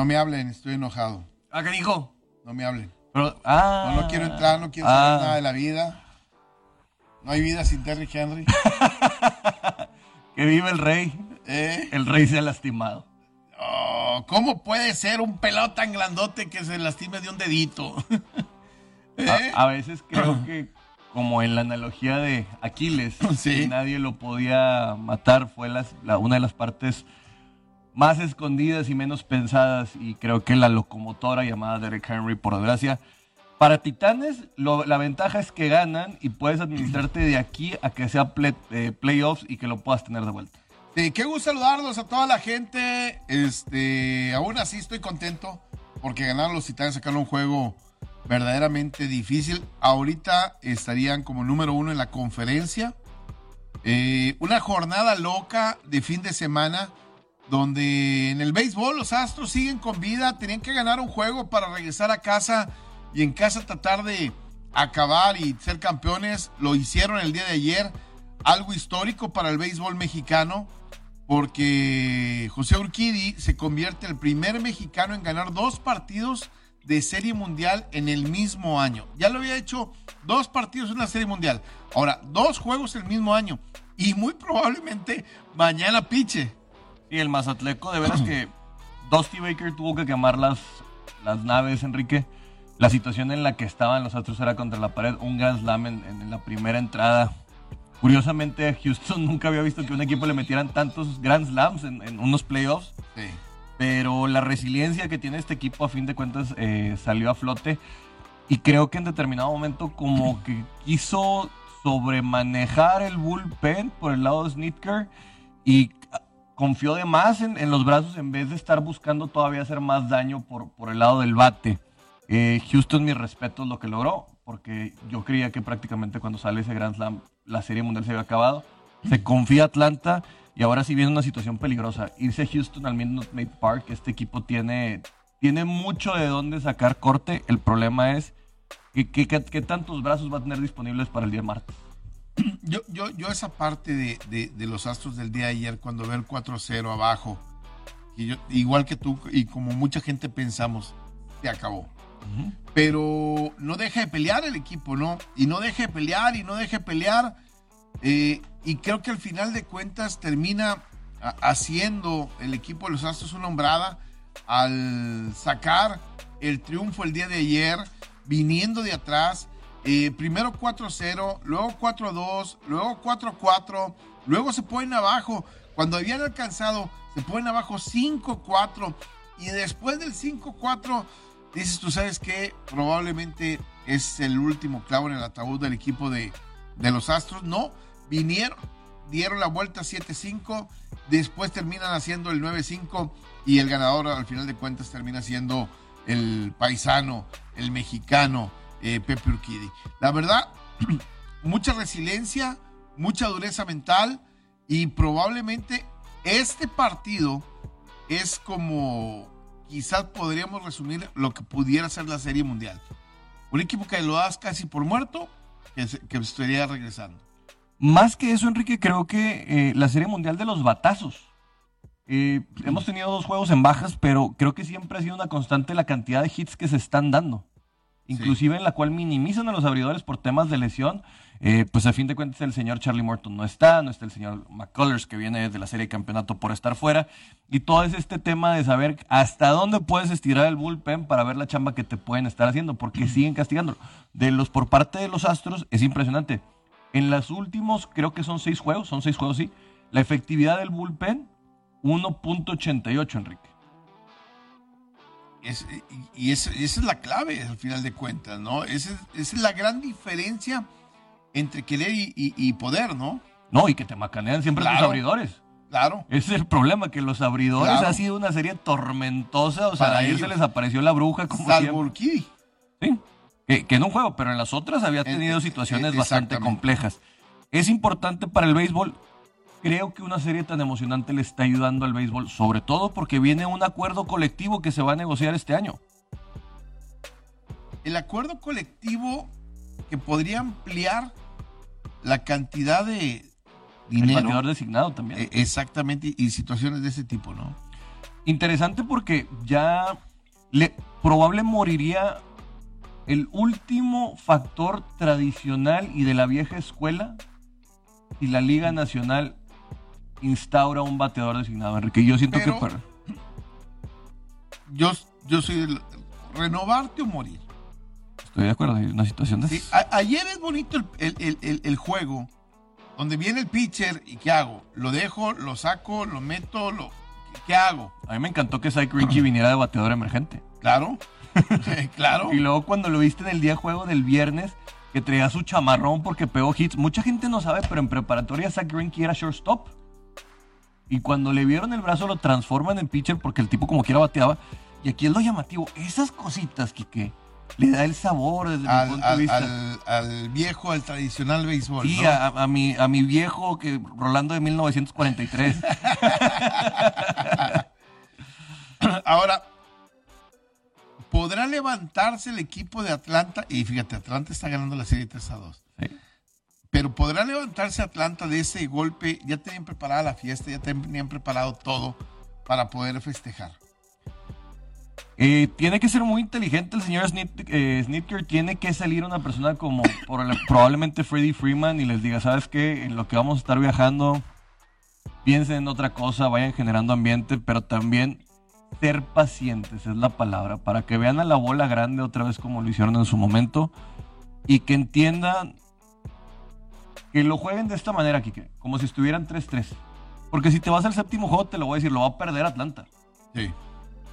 No me hablen, estoy enojado. ¿Ah, qué dijo? No me hablen. Pero, ah, No, no quiero entrar, no quiero ah. saber nada de la vida. No hay vida sin Terry Henry. Que vive el rey. ¿Eh? El rey se ha lastimado. Oh, ¿Cómo puede ser un pelado tan grandote que se lastime de un dedito? ¿Eh? A, a veces creo que, como en la analogía de Aquiles, Sí. que nadie lo podía matar, fue las- la- una de las partes más escondidas y menos pensadas. Y creo que la locomotora llamada Derek Henry, por desgracia. Para Titanes, la ventaja es que ganan y puedes administrarte de aquí a que sea ple- eh, playoffs y que lo puedas tener de vuelta. Qué gusto saludarlos a toda la gente. Este, aún así estoy contento porque ganaron los Titanes, sacaron un juego verdaderamente difícil. Ahorita estarían como número uno en la conferencia. Eh, una jornada loca de fin de semana donde en el béisbol los Astros siguen con vida. Tenían que ganar un juego para regresar a casa y en casa tratar de acabar y ser campeones. Lo hicieron el día de ayer. Algo histórico para el béisbol mexicano porque José Urquidi se convierte en el primer mexicano en ganar dos partidos de serie mundial en el mismo año. Ya lo había hecho dos partidos en una serie mundial. Ahora, dos juegos el mismo año. Y muy probablemente mañana piche. Y el Mazatleco, de veras que Dusty Baker tuvo que quemar las, las naves, Enrique. La situación en la que estaban los Astros era contra la pared, un Grand Slam en, en la primera entrada. Curiosamente, Houston nunca había visto que un equipo le metieran tantos Grand Slams en, en unos playoffs. Sí. Pero la resiliencia que tiene este equipo, a fin de cuentas, eh, salió a flote. Y creo que en determinado momento, como que quiso sobremanejar el bullpen por el lado de Snitker y confió de más en, en los brazos en vez de estar buscando todavía hacer más daño por, por el lado del bate. Eh, Houston, mi respeto, es lo que logró, porque yo creía que prácticamente cuando sale ese Grand Slam, la Serie Mundial se había acabado. Se confía Atlanta y ahora sí viene una situación peligrosa. Irse a Houston al Minute Maid Park, este equipo tiene, tiene mucho de dónde sacar corte. El problema es que, tantos brazos va a tener disponibles para el día martes. Yo, yo, yo esa parte de, de- los Astros del día de ayer, cuando veo el 4-0 abajo, igual que tú y como mucha gente pensamos, se acabó. Pero no deja de pelear el equipo, ¿no? Y no deja de pelear y no deja de pelear. eh, y creo que al final de cuentas termina haciendo el equipo de los Astros una hombrada al sacar el triunfo el día de ayer, viniendo de atrás. eh, primero 4-0, luego 4-2, luego 4-4, luego se ponen abajo. Cuando habían alcanzado, se ponen abajo 5-4. Y después del 5-4, dices, tú sabes que probablemente es el último clavo en el ataúd del equipo de, de los Astros. No, vinieron, dieron la vuelta 7-5, después terminan haciendo el 9-5 y el ganador al final de cuentas termina siendo el paisano, el mexicano, eh, Pepe Urquidi. La verdad, mucha resiliencia, mucha dureza mental y probablemente este partido es como quizás podríamos resumir lo que pudiera ser la Serie Mundial. Un equipo que lo das casi por muerto, que, se- que estaría regresando. Más que eso, Enrique, creo que eh, la Serie Mundial de los Batazos. Eh, hemos tenido dos juegos en bajas, pero creo que siempre ha sido una constante la cantidad de hits que se están dando. Inclusive en la cual minimizan a los abridores por temas de lesión. Eh, pues a fin de cuentas el señor Charlie Morton no está, no está el señor McCullers que viene de la serie de campeonato por estar fuera. Y todo es este tema de saber hasta dónde puedes estirar el bullpen para ver la chamba que te pueden estar haciendo, porque siguen castigando. De los por parte de los Astros es impresionante. En los últimos, creo que son seis juegos, son seis juegos, sí. La efectividad del bullpen, 1.88, Enrique. Es- y y esa, esa es la clave al final de cuentas, ¿no? Esa, es- esa es la gran diferencia entre querer y, y- y poder, ¿no? No, y que te macanean siempre tus Claro. abridores. Claro. Ese es el problema, que los abridores Claro. ha sido una serie tormentosa. O sea, ayer se les apareció la bruja como Salvo. Sí. Que, que en un juego, pero en las otras había En- tenido situaciones eh, bastante complejas. es importante para el béisbol. Creo que una serie tan emocionante le está ayudando al béisbol, sobre todo porque viene un acuerdo colectivo que se va a negociar este año. El acuerdo colectivo que podría ampliar la cantidad de dinero. El bateador designado también. Eh, exactamente, y situaciones de ese tipo, ¿no? Interesante porque ya le probable moriría el último factor tradicional y de la vieja escuela si la Liga Nacional instaura un bateador designado, Enrique. Yo siento que para... yo, yo soy el, renovarte o morir. Estoy de acuerdo, hay una situación de... Sí, ayer es bonito el, el, el, juego, donde viene el pitcher y ¿qué hago? ¿Lo dejo, lo saco, lo meto, lo... ¿qué hago? A mí me encantó que Cy Rinky viniera de bateador emergente. Claro, claro. Y luego cuando lo viste en el día juego del viernes, que traía su chamarrón porque pegó hits. Mucha gente no sabe, pero en preparatoria Zach Greinke era shortstop. Y cuando le vieron el brazo lo transforman en pitcher porque el tipo como quiera bateaba. Y aquí es lo llamativo. Esas cositas, Kike, le da el sabor desde al, mi punto de vista. Al, viejo, al tradicional béisbol. Sí, a, mi, a mi viejo que Rolando de 1943. Ahora, ¿podrá levantarse el equipo de Atlanta? Y fíjate, Atlanta está ganando la serie 3 a 2. Pero ¿podrá levantarse Atlanta de ese golpe? Ya tenían preparada la fiesta, ya tenían preparado todo para poder festejar. Eh, tiene que ser muy inteligente el señor eh, Snitker. Tiene que salir una persona como probablemente Freddie Freeman y les diga, ¿sabes qué? En lo que vamos a estar viajando, piensen en otra cosa, vayan generando ambiente, pero también ser pacientes es la palabra, para que vean a la bola grande otra vez como lo hicieron en su momento y que entiendan que lo jueguen de esta manera, Kike, como si estuvieran 3-3. Porque si te vas al séptimo juego, te lo voy a decir, lo va a perder Atlanta. Sí.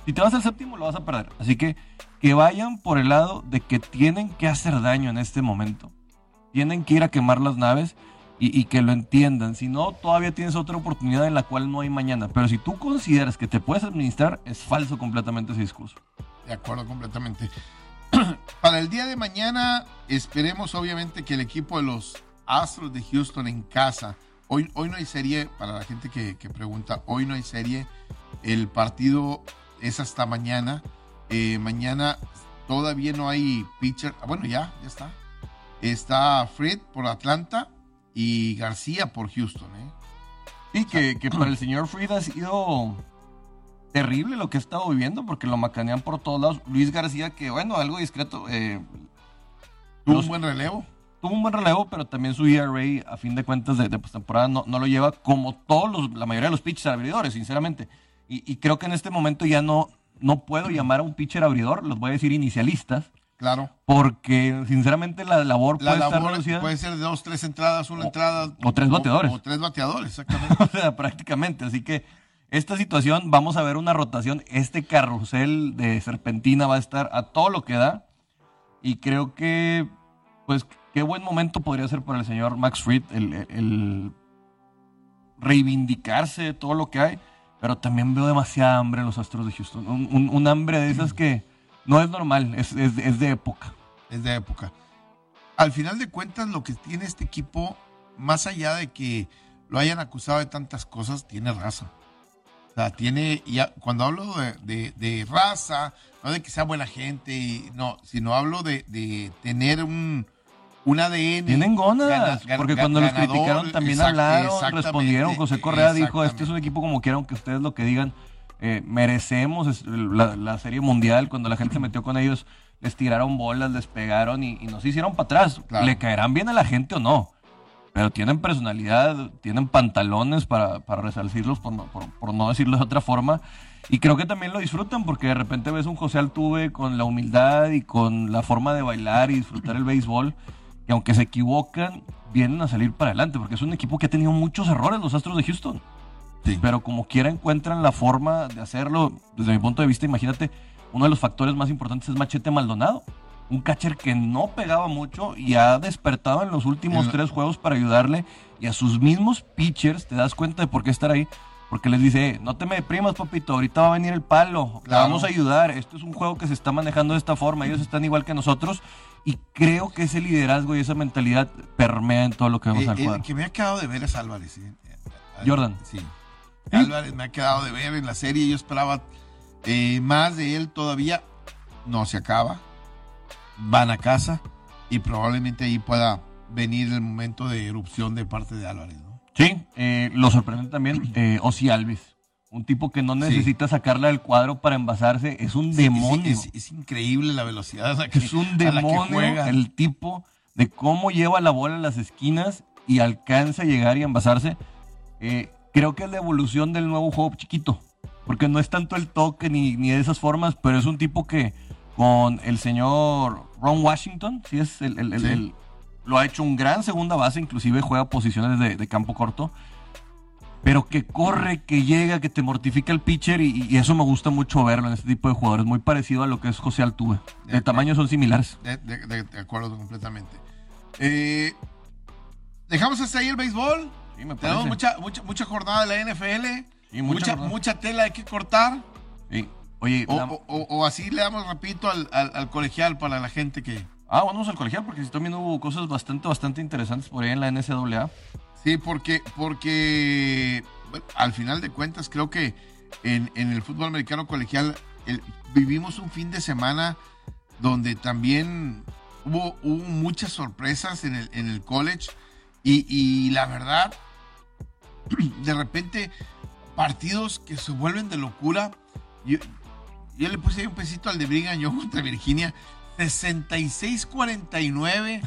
Si te vas al séptimo, lo vas a perder. Así que que vayan por el lado de que tienen que hacer daño en este momento. Tienen que ir a quemar las naves y, que lo entiendan. Si no, todavía tienes otra oportunidad en la cual no hay mañana. Pero si tú consideras que te puedes administrar, es falso completamente ese discurso. De acuerdo completamente. Para el día de mañana, esperemos obviamente que el equipo de los Astros de Houston en casa, hoy, hoy no hay serie, para la gente que, pregunta, hoy no hay serie. El partido es hasta mañana. Eh, mañana todavía no hay pitcher. Ah, bueno, ya, ya está. Está Fred por Atlanta y García por Houston. ¿eh? Y que, que para el señor Fried ha sido terrible lo que ha estado viviendo porque lo macanean por todos lados. Luis García, que bueno, algo discreto. Eh, tuvo un buen relevo. Tuvo un buen relevo, pero también su ERA, a fin de cuentas, de, temporada no, no, lo lleva como todos los, la mayoría de los pitchers abridores, sinceramente. Y, y, creo que en este momento ya no, no puedo llamar a un pitcher abridor, los voy a decir inicialistas, Claro. Porque, sinceramente, la labor puede estar reducida. Puede ser de dos, tres entradas, una entrada. O tres bateadores. O, tres bateadores, exactamente. o sea, prácticamente. Así que esta situación, vamos a ver una rotación. Este carrusel de serpentina va a estar a todo lo que da. Y creo que, pues, qué buen momento podría ser para el señor Max Fried el, reivindicarse de todo lo que hay. Pero también veo demasiada hambre en los Astros de Houston. un hambre de esas que no es normal, es, de época. Es de época. Al final de cuentas, lo que tiene este equipo, más allá de que lo hayan acusado de tantas cosas, tiene raza. O sea, tiene, ya, cuando hablo de, raza, no de que sea buena gente, y, no, sino hablo de, tener un, un ADN. Tienen gonas, porque cuando los criticaron también hablaron, respondieron. José Correa dijo, este es un equipo como quieran que ustedes lo que digan, eh, merecemos la, serie mundial. Cuando la gente se metió con ellos, les tiraron bolas, les pegaron y, nos hicieron para atrás. ¿Le caerán bien a la gente o no? Pero tienen personalidad, tienen pantalones para, para resarcirlos, por, por, no decirlo de otra forma. Y creo que también lo disfrutan porque de repente ves un José Altuve con la humildad y con la forma de bailar y disfrutar el béisbol. Y aunque se equivocan, vienen a salir para adelante porque es un equipo que ha tenido muchos errores, los Astros de Houston. Pero como quiera encuentran la forma de hacerlo. Desde mi punto de vista, imagínate, uno de los factores más importantes es Machete Maldonado. Un catcher que no pegaba mucho y ha despertado en los últimos tres juegos para ayudarle. Y a sus mismos pitchers te das cuenta de por qué estar ahí. Porque les dice, no te me deprimas, papito, ahorita va a venir el palo, vamos a ayudar. Esto es un juego que se está manejando de esta forma, ellos están igual que nosotros. Y creo que ese liderazgo y esa mentalidad permea en todo lo que vemos Eh, al el cuadro. que me ha quedado de ver es Álvarez. ¿eh? Jordan. Sí. Álvarez me ha quedado de ver en la serie. Yo esperaba eh, más de él todavía. No se acaba. Van a casa y probablemente ahí pueda venir el momento de erupción de parte de Álvarez. ¿no? Sí, eh, lo sorprende también eh, Ozzy Alves. Un tipo que no necesita sacarla del cuadro para envasarse. Es un demonio. Es, es- es increíble la velocidad a la que, es un que demonio juega. el tipo de cómo lleva la bola en las esquinas y alcanza a llegar y envasarse. Eh, creo que es la evolución del nuevo juego chiquito. Porque no es tanto el toque ni, ni de esas formas, pero es un tipo que con el señor Ron Washington, sí es el, el- el- Sí. el- lo ha hecho un gran segunda base, inclusive juega posiciones de, de campo corto. Pero que corre, que llega, que te mortifica el pitcher y, y eso me gusta mucho verlo en este tipo de jugadores. Muy parecido a lo que es José Altuve. De tamaño son similares. De, de- de- de acuerdo completamente. Eh, Dejamos hasta ahí el béisbol. Sí, me Tenemos mucha, mucha, mucha jornada de la NFL. Sí, mucha mucha, tela hay que cortar. Sí. Oye, O, la- o- o- o así le damos rapidito al, al- al colegial para la gente que. ah, vamos al colegial porque también hubo cosas bastante, bastante interesantes por ahí en la NCAA. Sí, porque, porque al final de cuentas creo que en, en el fútbol americano colegial vivimos un fin de semana donde también hubo, hubo muchas sorpresas en el, en el college y, y la verdad, de repente partidos que se vuelven de locura. Yo, yo le puse ahí un pesito al de Brigham Young contra Virginia, 66-49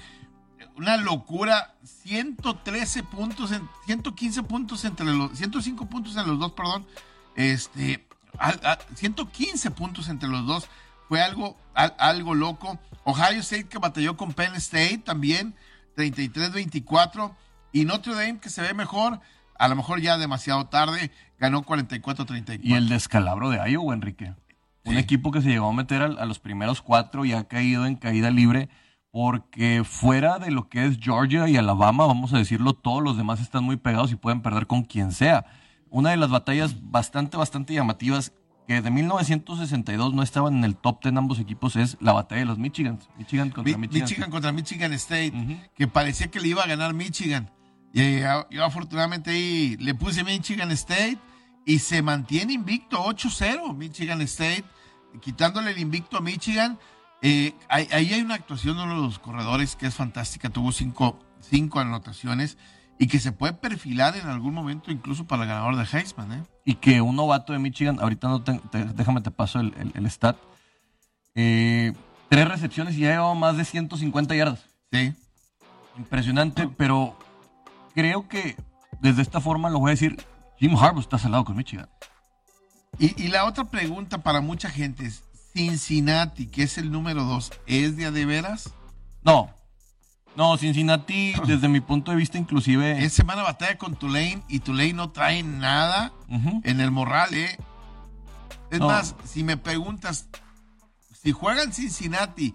una locura, 113 puntos, en, 115 puntos entre los, 105 puntos en los dos, perdón, este, al- a- 115 puntos entre los dos, fue algo, al- algo loco. Ohio State que batalló con Penn State también, 33-24, y Notre Dame que se ve mejor, a lo mejor ya demasiado tarde, ganó 44-34. Y el descalabro de Iowa, Enrique. Un equipo que se llegó a meter a, los primeros cuatro y ha caído en caída libre porque fuera de lo que es Georgia y Alabama, vamos a decirlo, todos los demás están muy pegados y pueden perder con quien sea. Una de las batallas bastante, bastante llamativas que de 1962 no estaban en el top 10 ambos equipos es la batalla de los Michigans. Michigan contra Mi- Michigan. Michigan contra Michigan State, que parecía que le iba a ganar Michigan. Y eh, yo afortunadamente ahí le puse Michigan State y se mantiene invicto 8-0 Michigan State, quitándole el invicto a Michigan. Eh, ahí, hay una actuación de uno de los corredores que es fantástica, tuvo cinco, cinco anotaciones y que se puede perfilar en algún momento incluso para el ganador de Heisman. ¿eh? y que un novato de Michigan, ahorita no te- te- déjame te paso el, el- el stat, eh, tres recepciones y ya llevaba más de 150 yardas. Sí. Impresionante, pero creo que desde esta forma lo voy a decir, Jim Harbaugh está salado con Michigan. Y, y la otra pregunta para mucha gente es, Cincinnati, que es el número dos, ¿es de a de veras? No, no, Cincinnati, desde mi punto de vista, inclusive... Es semana batalla con Tulane y Tulane no trae nada en el morral, ¿eh? Es No. más, si me preguntas, si juegan Cincinnati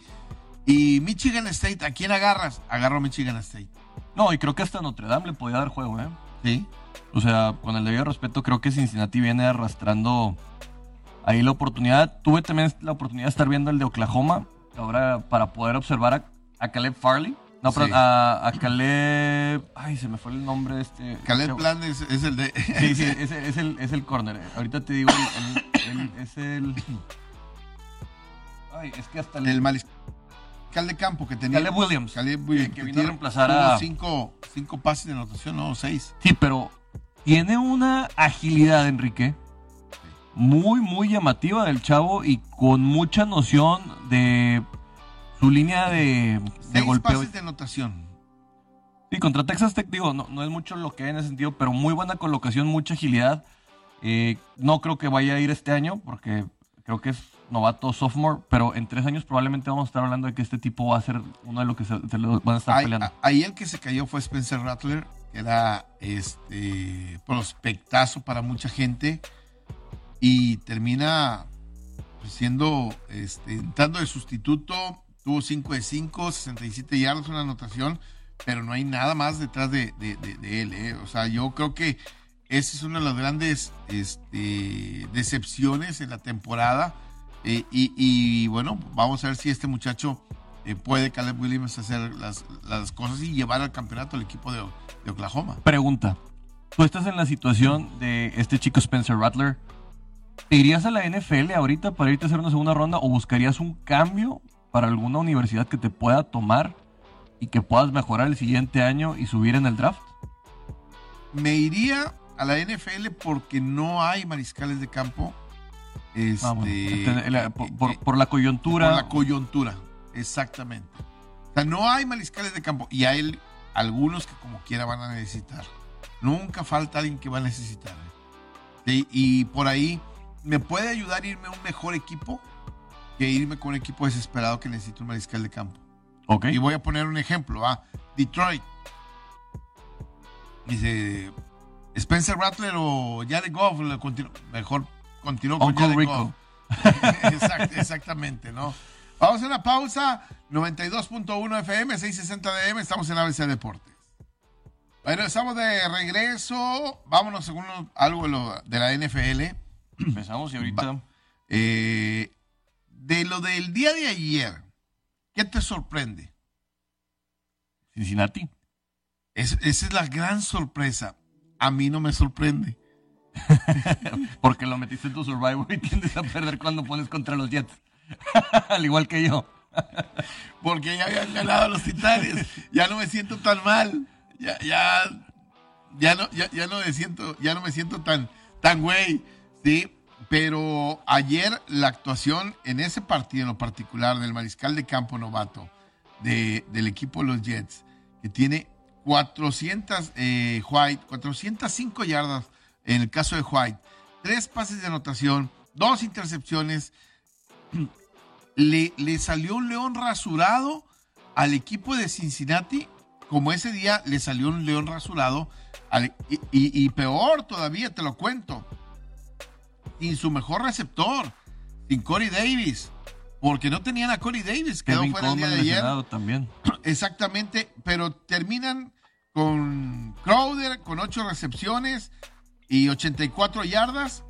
y Michigan State, ¿a quién agarras? Agarro a Michigan State. No, y creo que hasta Notre Dame le podía dar juego, ¿eh? Sí. O sea, con el debido respeto, creo que Cincinnati viene arrastrando ahí la oportunidad. Tuve también la oportunidad de estar viendo el de Oklahoma, ahora para poder observar a, a Caleb Farley. No, Sí. a, a Caleb... Ay, se me fue el nombre de este... Caleb. Plan es, es el de... Sí, sí, es, es el, es el corner. Ahorita te digo, el- el- el- es el... Ay, es que hasta el... el mariscal de campo que tenía. Caleb Williams, Caleb Williams, que que vino a reemplazar a- Cinco, cinco pases de anotación, no, seis. Sí, pero tiene una agilidad, Enrique, muy, muy llamativa del chavo y con mucha noción de su línea de, de Seis golpeo. pases de anotación. Sí, contra Texas Tech, digo, no, no es mucho lo que hay en ese sentido, pero muy buena colocación, mucha agilidad. Eh, no creo que vaya a ir este año porque creo que es novato sophomore, pero en tres años probablemente vamos a estar hablando de que este tipo va a ser uno de los que se, se lo van a estar Ahí, peleando. ahí el que se cayó fue Spencer Rattler, que era este prospectazo para mucha gente y termina pues, siendo este, entrando de sustituto, tuvo 5 de 5, 67 yardas, una anotación, pero no hay nada más detrás de, él. ¿eh? O sea, yo creo que esa es una de las grandes este, decepciones en la temporada. Eh, y, bueno, vamos a ver si este muchacho eh, puede Caleb Williams hacer las, las, cosas y llevar al campeonato al equipo de, de, Oklahoma. Pregunta. Tú estás en la situación de este chico Spencer Rattler. ¿Te irías a la NFL ahorita para irte a hacer una segunda ronda o buscarías un cambio para alguna universidad que te pueda tomar y que puedas mejorar el siguiente año y subir en el draft? Me iría a la NFL porque no hay mariscales de campo. Este, ah, eh, por, por, la coyuntura. Por la coyuntura, exactamente. O sea, no hay mariscales de campo y hay algunos que como quiera van a necesitar. Nunca falta alguien que va a necesitar. Y por ahí me puede ayudar a irme a un mejor equipo que irme con un equipo desesperado que necesita un mariscal de campo. Okay. Y voy a poner un ejemplo. ¿ah? Detroit. Dice Spencer Rattler o Jared Goff. mejor continuó con Jared Goff. exactamente, ¿no? Vamos a una pausa. 92.1 FM, 660 DM. Estamos en ABC Deportes. Bueno, estamos de regreso. Vámonos según algo de la NFL. Empezamos y ahorita. Eh, de lo del día de ayer, ¿qué te sorprende? Cincinnati. esa es la gran sorpresa. A mí no me sorprende. Porque lo metiste en tu Survivor y tiendes a perder cuando pones contra los Jets. Al igual que yo. Porque ya habían ganado los Titanes. Ya no me siento tan mal. Ya, ya, ya no, ya, no me siento, ya no me siento tan, tan güey. Sí. Pero ayer la actuación en ese partido en lo particular del mariscal de campo novato del equipo de los Jets, que tiene 400, eh, 405 yardas en el caso de White, tres pases de anotación, dos intercepciones, le, le salió un león rasurado al equipo de Cincinnati, como ese día le salió un león rasurado, y peor todavía, te lo cuento su mejor receptor, sin Corey Davis, porque no tenían a Corey Davis, quedó fuera el día de ayer. También. Exactamente, pero terminan con Crowder con 8 recepciones y 84 yardas.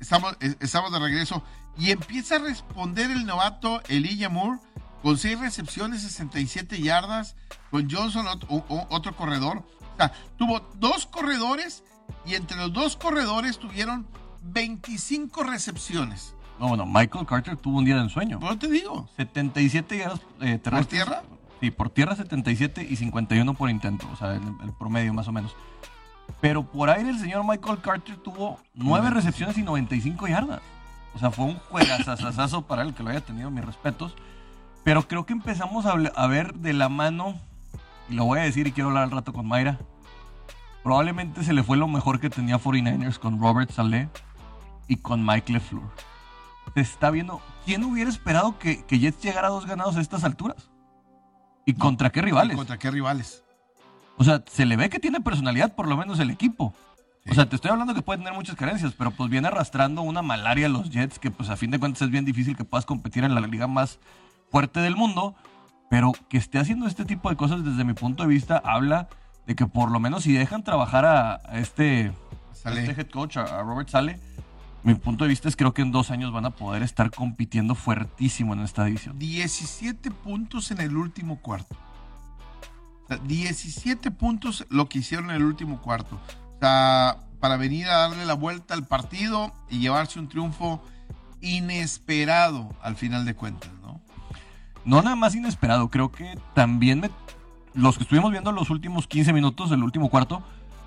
Estamos, estamos de regreso y empieza a responder el novato Elijah Moore con 6 recepciones, 67 yardas, con Johnson otro corredor. O sea, tuvo dos corredores y entre los dos corredores tuvieron 25 recepciones. No, bueno, Michael Carter tuvo un día de ensueño. ¿Por te digo? 77 yardas eh, ¿Por tierra? Sí, por tierra 77 y 51 por intento, o sea, el, promedio más o menos. Pero por aire el señor Michael Carter tuvo 9 recepciones y 95 yardas. O sea, fue un juegazazazazo para él que lo haya tenido, mis respetos. Pero creo que empezamos a, a ver de la mano, y lo voy a decir y quiero hablar al rato con Mayra, Probablemente se le fue lo mejor que tenía 49ers con Robert Saleh y con Mike LeFleur. Se está viendo. ¿Quién hubiera esperado que, que Jets llegara a dos ganados a estas alturas? ¿Y contra qué rivales? ¿Contra qué rivales? O sea, se le ve que tiene personalidad, por lo menos el equipo. O sea, te estoy hablando que puede tener muchas carencias, pero pues viene arrastrando una malaria a los Jets, que pues a fin de cuentas es bien difícil que puedas competir en la liga más fuerte del mundo. Pero que esté haciendo este tipo de cosas desde mi punto de vista habla de que por lo menos si dejan trabajar a, este, este, head coach, a, Robert Sale, mi punto de vista es creo que en dos años van a poder estar compitiendo fuertísimo en esta división. 17 puntos en el último cuarto. 17 puntos lo que hicieron en el último cuarto. O sea, para venir a darle la vuelta al partido y llevarse un triunfo inesperado al final de cuentas, ¿no? No nada más inesperado, creo que también me los que estuvimos viendo los últimos 15 minutos del último cuarto,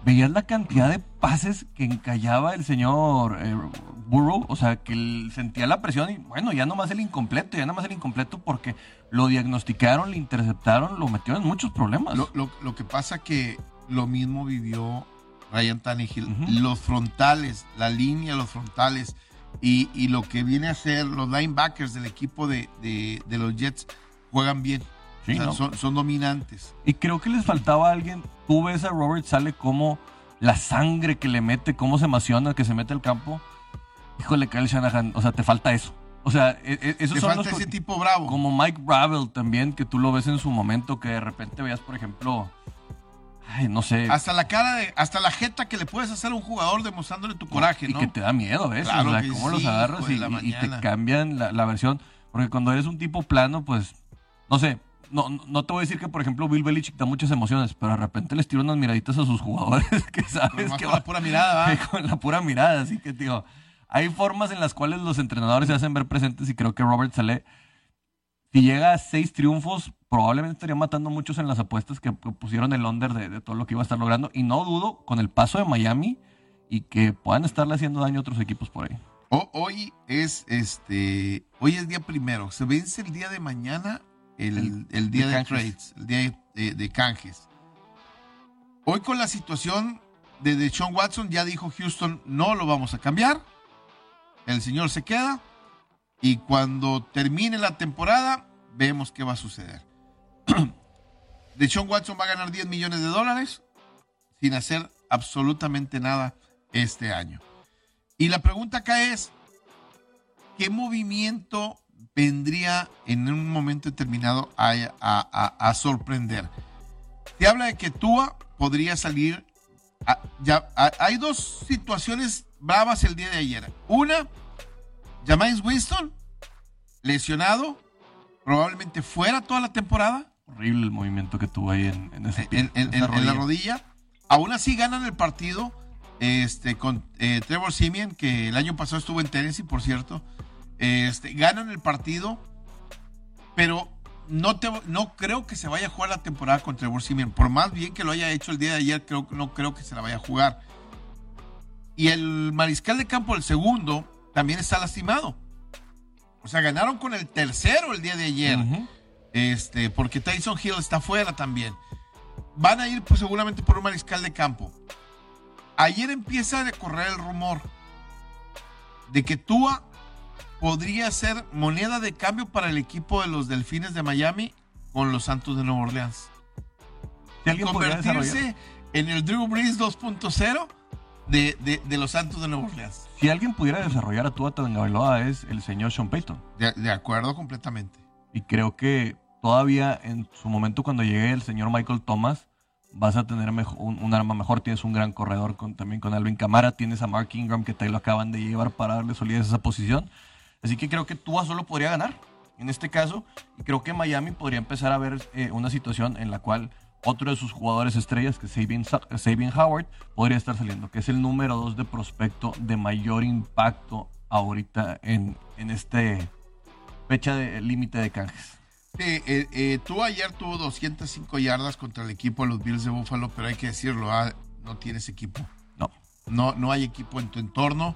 veías la cantidad de pases que encallaba el señor eh, Burrow, o sea, que él sentía la presión y bueno, ya nomás el incompleto, ya nomás el incompleto porque lo diagnosticaron, le interceptaron, lo metieron en muchos problemas. Lo, que pasa que lo mismo vivió Ryan Tannehill, los frontales, la línea, los frontales y, lo que viene a ser los linebackers del equipo de los Jets juegan bien son, dominantes. Y creo que les faltaba alguien. Tú ves a Robert Sale como la sangre que le mete, cómo se emociona, que se mete al campo. Híjole, Kyle Shanahan, o sea, te falta eso. O sea, e, e, esos son falta ese tipo bravo. Como Mike Bravel también, que tú lo ves en su momento, que de repente veas, por ejemplo, ay, no sé. Hasta la cara de, hasta la jeta que le puedes hacer a un jugador demostrándole tu coraje, ¿no? Y que te da miedo, ¿ves? o sea, cómo los agarras y, te cambian la, la versión. Porque cuando eres un tipo plano, pues no sé, no, no te voy a decir que, por ejemplo, Bill Belichick da muchas emociones, pero de repente les tira unas miraditas a sus jugadores que sabes que con va la pura mirada, ¿va? con la pura mirada. Así que, digo, hay formas en las cuales los entrenadores se hacen ver presentes y creo que Robert Saleh, si llega a seis triunfos, probablemente estaría matando muchos en las apuestas que, pusieron el under de, de todo lo que iba a estar logrando. Y no dudo con el paso de Miami y que puedan estarle haciendo daño a otros equipos por ahí. Hoy es este, hoy es día primero. Se vence el día de mañana, el, El- el día de trades, el día de, de canjes. Hoy con la situación de Deshaun Watson, ya dijo Houston, no lo vamos a cambiar. El señor se queda. Y cuando termine la temporada, vemos qué va a suceder. Deshaun Watson va a ganar 10 millones de dólares sin hacer absolutamente nada este año. Y la pregunta acá es, ¿qué movimiento vendría en un momento determinado a, a- a- a sorprender? Te habla de que Tua podría salir. ya, hay dos situaciones bravas el día de ayer. Una, Jameis Winston, lesionado, probablemente fuera toda la temporada Horrible el movimiento que tuvo ahí en, en ese en, en- la rodilla. rodilla. Aún así ganan el partido este, con eh, Trevor Simeon, que el año pasado estuvo en Tennessee, por cierto. Este, ganan el partido, pero no, te, no creo que se vaya a jugar la temporada con Trevor Simeon. Por más bien que lo haya hecho el día de ayer, creo, no creo que se la vaya a jugar. Y el mariscal de campo, el segundo, también está lastimado. O sea, ganaron con el tercero el día de ayer. Este, porque Tyson Hill está fuera también. Van a ir pues, seguramente por un mariscal de campo. Ayer empieza a correr el rumor de que Tua podría ser moneda de cambio para el equipo de los Delfines de Miami con los Santos de Nueva Orleans. Desarrollar- Convertirse en el Drew Brees 2.0 de, de- de los Santos de Nueva Orleans. Si alguien pudiera desarrollar a Tua Tagovailoa es el señor Sean Payton. De, de acuerdo completamente. Y creo que todavía en su momento cuando llegue el señor Michael Thomas, vas a tener un, un arma mejor. Tienes un gran corredor con, también con Alvin Camara. Tienes a Mark Ingram que te lo acaban de llevar para darle solidez a esa posición. Así que creo que Tua solo podría ganar en este caso. Y creo que Miami podría empezar a ver eh, una situación en la cual otro de sus jugadores estrellas, que es Sabian, Sa- Sabian Howard, podría estar saliendo, que es el número dos de prospecto de mayor impacto ahorita en, en este fecha de límite de canjes. Eh, eh, tú ayer tuvo 205 yardas contra el equipo de los Bills de Buffalo, pero hay que decirlo, ah, no tienes equipo. No. No, no hay equipo en tu entorno.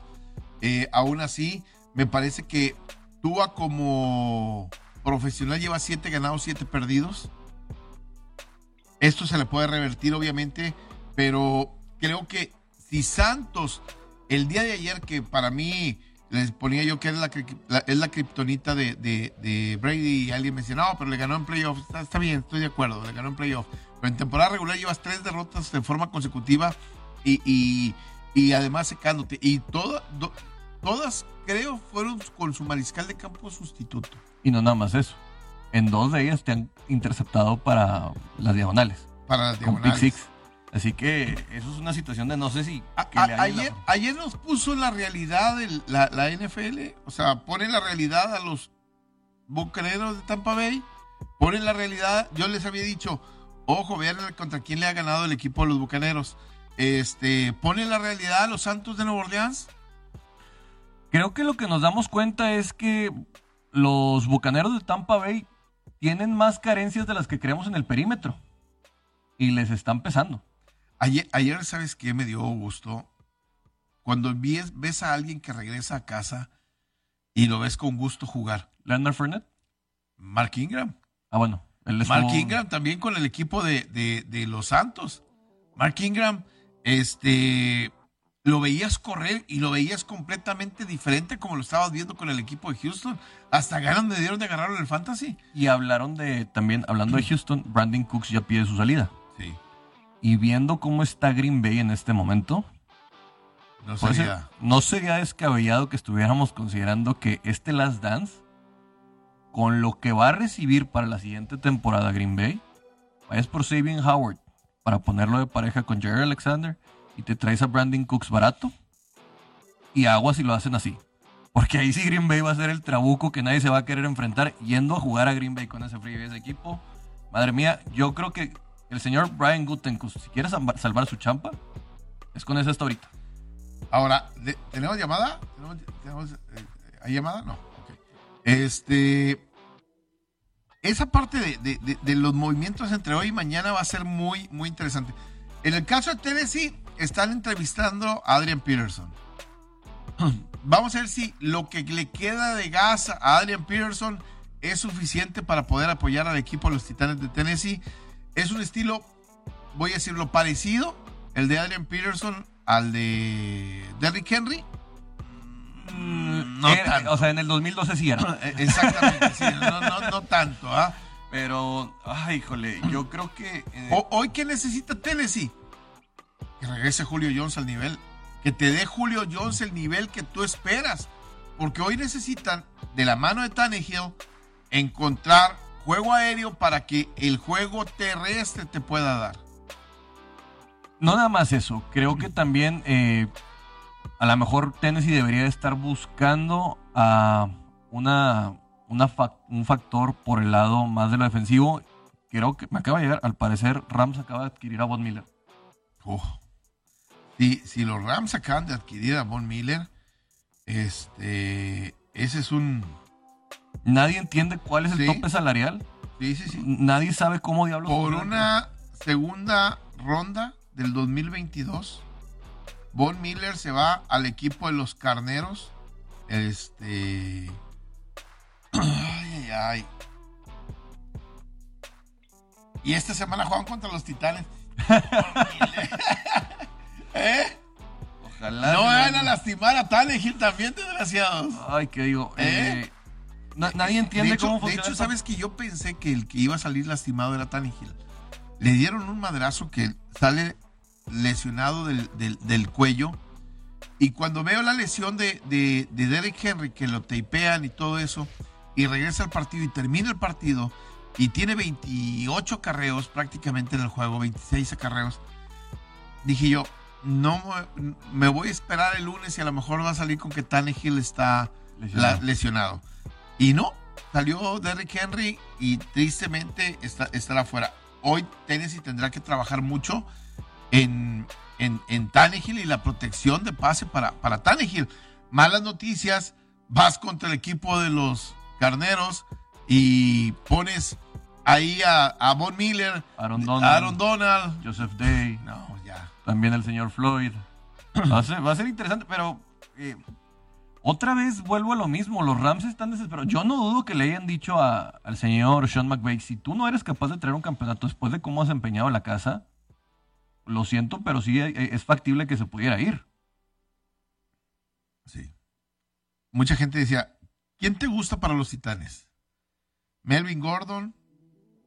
Eh, aún así, me parece que Tua como profesional lleva 7 ganados, 7 perdidos. Esto se le puede revertir, obviamente, pero creo que si Santos, el día de ayer, que para mí les ponía yo que es la, la- es la kriptonita de, de- de Brady, y alguien me decía, no, pero le ganó en playoffs. Está, bien, estoy de acuerdo, le ganó en playoffs. Pero en temporada regular llevas tres derrotas de forma consecutiva y, y- y además secándote. Y todas, creo, fueron con su mariscal de campo sustituto. Y no nada más eso. En dos de ellas te han interceptado para las diagonales, Para las con pick diagonales. six. Así que eso es una situación de no sé si... A- a- ayer, nos puso la realidad la, la NFL, o sea, pone la realidad a los bucaneros de Tampa Bay, pone la realidad, yo les había dicho, ojo, vean contra quién le ha ganado el equipo de los bucaneros, este, pone la realidad a los Santos de Nueva Orleans, Creo que lo que nos damos cuenta es que los bucaneros de Tampa Bay tienen más carencias de las que creemos en el perímetro. Y les están pesando. Ayer, ayer ¿sabes qué me dio gusto? Cuando ves, ves a alguien que regresa a casa y lo ves con gusto jugar. Leonard Fournette. Mark Ingram. Ah, bueno. Él Mark Ingram también con el equipo de, de- de los Santos. Mark Ingram, este, lo veías correr y lo veías completamente diferente como lo estabas viendo con el equipo de Houston. Hasta ganas me dieron de agarrarlo en el fantasy. Y hablaron de, también, hablando de Houston, Brandon Cooks ya pide su salida. Sí, Y viendo cómo está Green Bay en este momento, no sería. no sería descabellado que estuviéramos considerando que este Last Dance, con lo que va a recibir para la siguiente temporada Green Bay, vayas por Sabian Howard para ponerlo de pareja con Jerry Alexander y te traes a Brandon Cooks barato y aguas si lo hacen así. Porque ahí sí Green Bay va a ser el trabuco que nadie se va a querer enfrentar yendo a jugar a Green Bay con ese frío y equipo. Madre mía, yo creo que el señor Brian Gutenkust, si quiere salvar, su champa, es con ese hasta ahorita. Ahora, ¿tenemos llamada? ¿Tenemos, eh, ¿Hay llamada? No. ok. Este. Esa parte de, de- de- de los movimientos entre hoy y mañana va a ser muy, muy interesante. En el caso de Tennessee, están entrevistando a Adrian Peterson. Vamos a ver si lo que le queda de gas a Adrian Peterson es suficiente para poder apoyar al equipo de los Titanes de Tennessee. Es un estilo, voy a decirlo, parecido, el de Adrian Peterson al de Derrick Henry. No Era- tanto. o sea, en el 2012 sí era. Exactamente, sí, no, no, no tanto. ¿ah? Pero, ay, híjole, yo creo que... eh, hoy, ¿qué necesita Tennessee? Que regrese Julio Jones al nivel. Que te dé Julio Jones el nivel que tú esperas. Porque hoy necesitan, de la mano de Tannehill, encontrar juego aéreo para que el juego terrestre te pueda dar. No nada más eso, creo que también eh, a lo mejor Tennessee debería estar buscando a una, una un factor por el lado más de lo defensivo. Creo que me acaba de llegar, al parecer Rams acaba de adquirir a Von Miller. Oh. Si, si los Rams acaban de adquirir a Von Miller, este, ese es un... Nadie entiende cuál es el Sí. tope salarial. Sí, sí, sí. Nadie sabe cómo diablos. Por una segunda ronda del 2022, Von Miller se va al equipo de los carneros. Este. Ay, ay, ay. Y esta semana juegan contra los titanes. ¿Eh? Ojalá. No me- vayan a lastimar a Tannehill también, desgraciados. Ay, ¿qué digo? ¿Eh? Eh, na- nadie entiende de hecho, cómo de funciona. hecho, esto. sabes que yo pensé que el que iba a salir lastimado era Tannehill. Le dieron un madrazo que sale lesionado del, del- del cuello. Y cuando veo la lesión de, de, de Derek Henry, que lo tapean y todo eso, y regresa al partido y termina el partido, y tiene 28 carreos prácticamente en el juego, 26 acarreos, dije yo, no me, voy a esperar el lunes y a lo mejor va a salir con que Tannehill está Lesionado. la- lesionado. Y no, salió Derrick Henry y tristemente está, estará fuera. Hoy Tennessee tendrá que trabajar mucho en, en, en Tannehill y la protección de pase para, para Tannehill. Malas noticias, vas contra el equipo de los carneros y pones ahí a, a Von Miller, Aaron Donald, Aaron Donald. Joseph Day, No, ya. También el señor Floyd. Va a ser, va a ser interesante, pero eh, otra vez vuelvo a lo mismo. Los Rams están desesperados. Yo no dudo que le hayan dicho a- al señor Sean McVay, si tú no eres capaz de traer un campeonato después de cómo has empeñado la casa, lo siento, pero sí eh, es factible que se pudiera ir. Sí. Mucha gente decía, ¿quién te gusta para los Titanes? Melvin Gordon,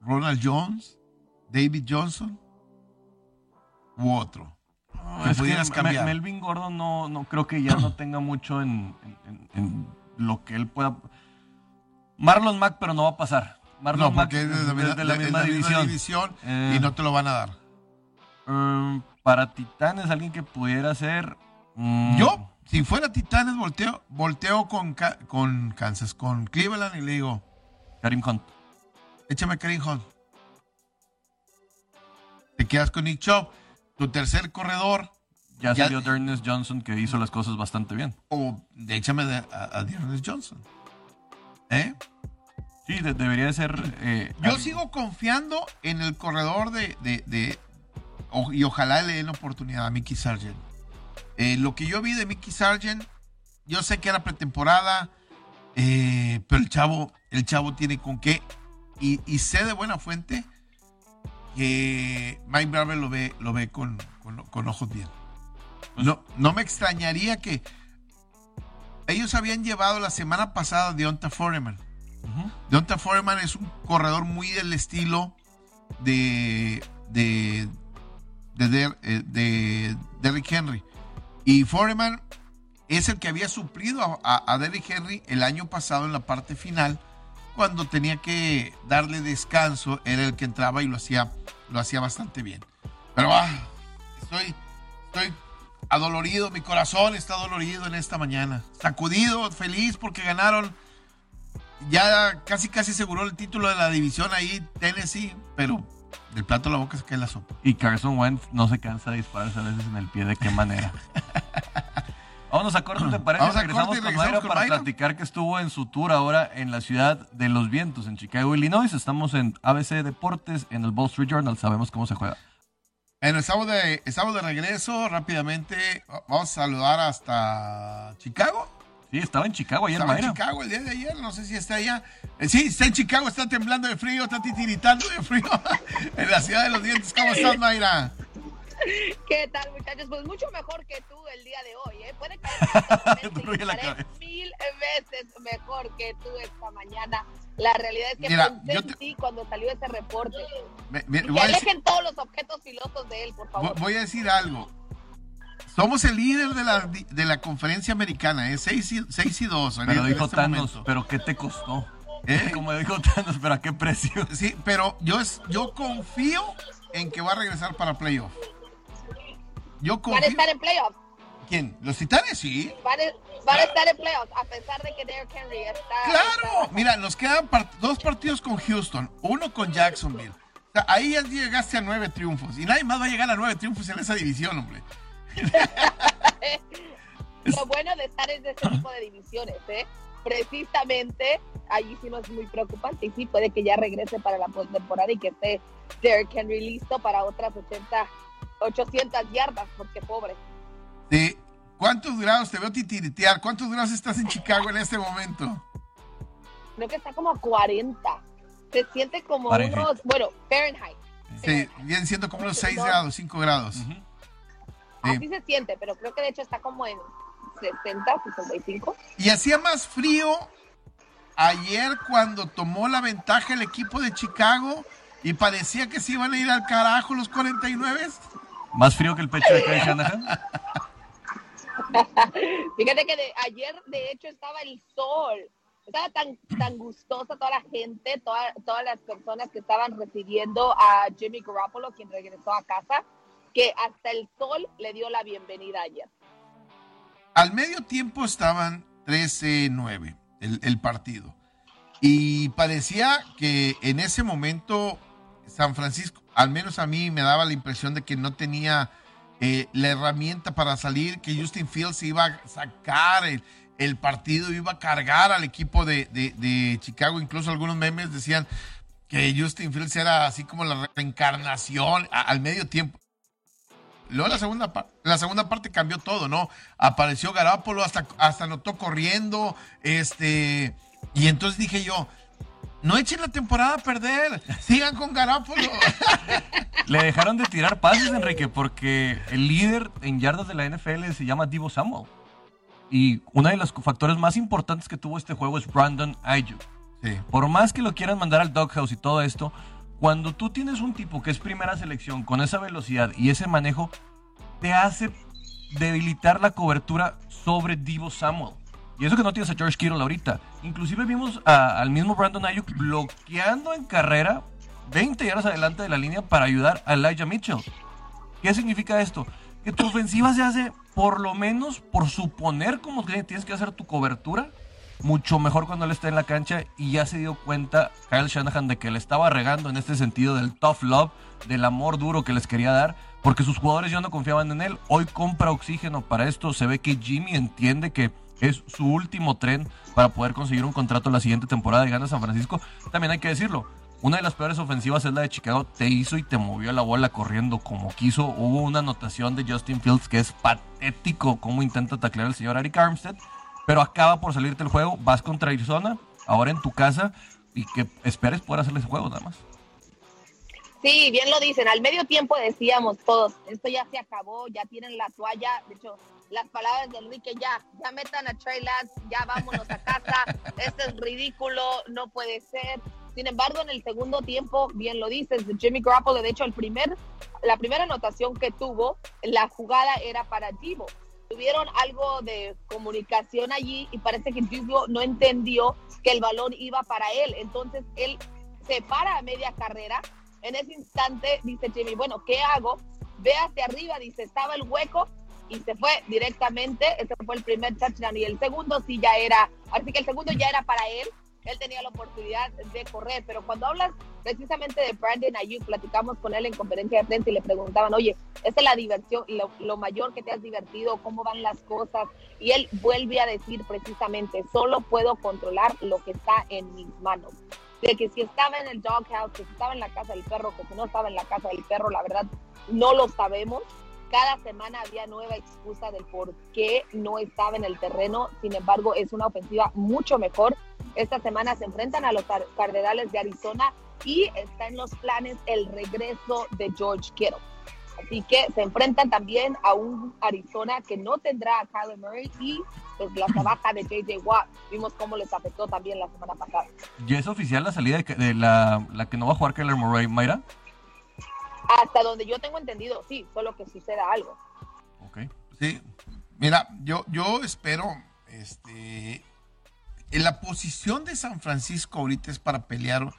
Ronald Jones, David Johnson u otro. Que Es que pudieras Me- cambiar. Melvin Gordon no, no creo que ya no tenga mucho en, en- en- en lo que él pueda. Marlon Mack, pero no va a pasar. Marlon no, Mack porque es de la, es misma- de la es misma la división. división Eh, y no te lo van a dar. mm, para Titanes, alguien que pudiera ser. mm, Yo, si fuera Titanes, volteo, volteo con, con Kansas, con Cleveland y le digo, Karim Hunt. échame Karim Hunt. Te quedas con Nick Chubb, tu tercer corredor, Ya, Ya- salió Ernest Johnson, que hizo las cosas bastante bien. o échame de- a, a Johnson. ¿Eh? Sí, de- debería de ser. eh, Yo sigo confiando en el corredor de, de- de- o- y ojalá le den la oportunidad a Mickey Sargent. Eh, lo que yo vi de Mickey Sargent, yo sé que era pretemporada, eh, pero el chavo, el chavo tiene con qué. Y, y sé de buena fuente que Mike Barber lo ve, lo ve con, con- con ojos bien. No, no me extrañaría que ellos habían llevado la semana pasada a Deonta Foreman. Ujú. Deonta Foreman es un corredor muy del estilo de de eh, de Derrick Henry. Y Foreman es el que había suplido a, a- a Derrick Henry el año pasado en la parte final, cuando tenía que darle descanso, era el que entraba y lo hacía, lo hacía bastante bien. Pero ah, estoy, estoy adolorido, mi corazón está dolorido en esta mañana. Sacudido, feliz porque ganaron. Ya casi casi aseguró el título de la división ahí Tennessee, pero del plato a la boca se cae la sopa. Y Carson Wentz no se cansa de dispararse a veces en el pie. ¿De qué manera? Vámonos a corte, ¿te parece? Vamos a regresamos, corte y con regresamos Mayra con para Mayra. platicar que estuvo en su tour ahora en la ciudad de los vientos, en Chicago, Illinois. Estamos en ABC Deportes, en el Wall Street Journal. Sabemos cómo se juega. En el sábado de, estamos de regreso, rápidamente vamos a saludar hasta Chicago. Sí, estaba en Chicago ayer, Estaba en. Chicago el día de ayer, no sé si está allá. Eh, sí, está en Chicago, está temblando de frío, está titiritando de frío en la ciudad de los dientes. ¿Cómo estás, Mayra? ¿Qué tal, muchachos? Pues mucho mejor que tú el día de hoy, ¿eh? Puede que Te ruge la estaré cabeza. mil veces mejor que tú esta mañana. La realidad es que Mira, pensé en ti cuando salió ese reporte. Me- que decir, todos los objetos filosos de él, por favor. voy a decir algo. Somos el líder de la, de la conferencia americana, ¿eh? 6 y, 6 y 2. en- Pero en dijo este Thanos, momento. ¿pero qué te costó? ¿Eh? Como dijo Thanos, ¿pero a qué precio? Sí, pero yo, es, yo confío en que va a regresar para playoff. Yo Van a estar en playoffs. ¿Quién? ¿Los titanes? Sí. Van a, van a estar en playoffs, a pesar de que Derrick Henry está. Claro, mira, nos quedan dos partidos con Houston, uno con Jacksonville. O sea, ahí ya llegaste a nueve triunfos y nadie más va a llegar a nueve triunfos en esa división, hombre. Lo bueno de estar en este tipo de divisiones, ¿eh? Precisamente, allí sí no es muy preocupante y sí puede que ya regrese para la postemporada y que esté Derrick Henry listo para otras 80, 800 yardas, porque pobre. Sí. ¿Cuántos grados te veo titiritear? ¿Cuántos grados estás en Chicago en este momento? Creo que está como a 40. Se siente como Fahrenheit. unos, bueno, Fahrenheit. Sí, vienen siendo como unos 6 grados, 5 grados. Sí. Así se siente, pero creo que de hecho está como en 60, 65. Y hacía más frío ayer cuando tomó la ventaja el equipo de Chicago y parecía que se iban a ir al carajo los 49. ¿Más frío que el pecho de Kyle Shanahan? Fíjate que de, ayer, de hecho, estaba el sol. Estaba tan, tan gustosa toda la gente, toda- todas las personas que estaban recibiendo a Jimmy Garoppolo, quien regresó a casa, que hasta el sol le dio la bienvenida ayer. Al medio tiempo estaban 13-9 el, el partido. Y parecía que en ese momento San Francisco, al menos a mí me daba la impresión de que no tenía eh, la herramienta para salir, que Justin Fields iba a sacar el, el partido, iba a cargar al equipo de, de- Chicago. Incluso algunos memes decían que Justin Fields era así como la reencarnación al medio tiempo. Luego la segunda, la segunda parte cambió todo, ¿no? Apareció Garápolo, hasta, hasta anotó corriendo, este... Y entonces dije yo, no echen la temporada a perder, sigan con Garápolo. Le dejaron de tirar pases, Enrique, porque el líder en yardas de la NFL se llama Divo Samuel. Y uno de los factores más importantes que tuvo este juego es Brandon Ayuk. Sí. Por más que lo quieran mandar al doghouse y todo esto, cuando tú tienes un tipo que es primera selección con esa velocidad y ese manejo, te hace debilitar la cobertura sobre Divo Samuel. Y eso que no tienes a George Kittle ahorita. Inclusive vimos al mismo Brandon Ayuk bloqueando en carrera 20 yardas adelante de la línea para ayudar a Elijah Mitchell. ¿Qué significa esto? Que tu ofensiva se hace, por lo menos, por suponer como que tienes que hacer tu cobertura, mucho mejor cuando él está en la cancha y ya se dio cuenta Kyle Shanahan de que le estaba regando en este sentido del tough love, del amor duro que les quería dar, porque sus jugadores ya no confiaban en él. Hoy compra oxígeno para esto. Se ve que Jimmy entiende que es su último tren para poder conseguir un contrato la siguiente temporada y gana San Francisco. También hay que decirlo. Una de las peores ofensivas es la de Chicago. Te hizo y te movió la bola corriendo como quiso. Hubo una anotación de Justin Fields que es patético cómo intenta taclear el señor Eric Armstead. Pero acaba por salirte el juego. Vas contra Arizona, ahora en tu casa. Y que esperes poder hacerle ese juego nada más. Sí, bien lo dicen. Al medio tiempo decíamos todos, esto ya se acabó, ya tienen la toalla. De hecho, las palabras de Enrique, ya, ya metan a Trey Lance, ya vámonos a casa. Esto es ridículo, no puede ser. Sin embargo, en el segundo tiempo, bien lo dices, Jimmy Garoppolo, de hecho, el primer, la primera anotación que tuvo, la jugada era para Divo. Tuvieron algo de comunicación allí y parece que Divo no entendió que el balón iba para él. Entonces, él se para a media carrera. En ese instante dice Jimmy, bueno, ¿qué hago? Ve hacia arriba, dice, estaba el hueco, y se fue directamente. Ese fue el primer touchdown y el segundo sí ya era, así que el segundo ya era para él. Él tenía la oportunidad de correr, pero cuando hablas precisamente de Brandon Ayuk, platicamos con él en conferencia de prensa y le preguntaban, oye, esta es la diversión, lo, lo mayor que te has divertido, cómo van las cosas. Y él vuelve a decir precisamente, solo puedo controlar lo que está en mis manos de que si estaba en el doghouse, que si estaba en la casa del perro, que si no estaba en la casa del perro, la verdad no lo sabemos. Cada semana había nueva excusa del por qué no estaba en el terreno. Sin embargo, es una ofensiva mucho mejor. Esta semana se enfrentan a los Cardenales de Arizona y está en los planes el regreso de George Kittle. Así que se enfrentan también a un Arizona que no tendrá a Kyler Murray y pues la trabaja de JJ Watt. Vimos cómo les afectó también la semana pasada. ¿Ya es oficial la salida de, la, la, que no va a jugar Kyler Murray, Mayra? Hasta donde yo tengo entendido, sí, solo que suceda algo. Ok. Sí, mira, yo, yo espero, este, en la posición de San Francisco ahorita es para pelear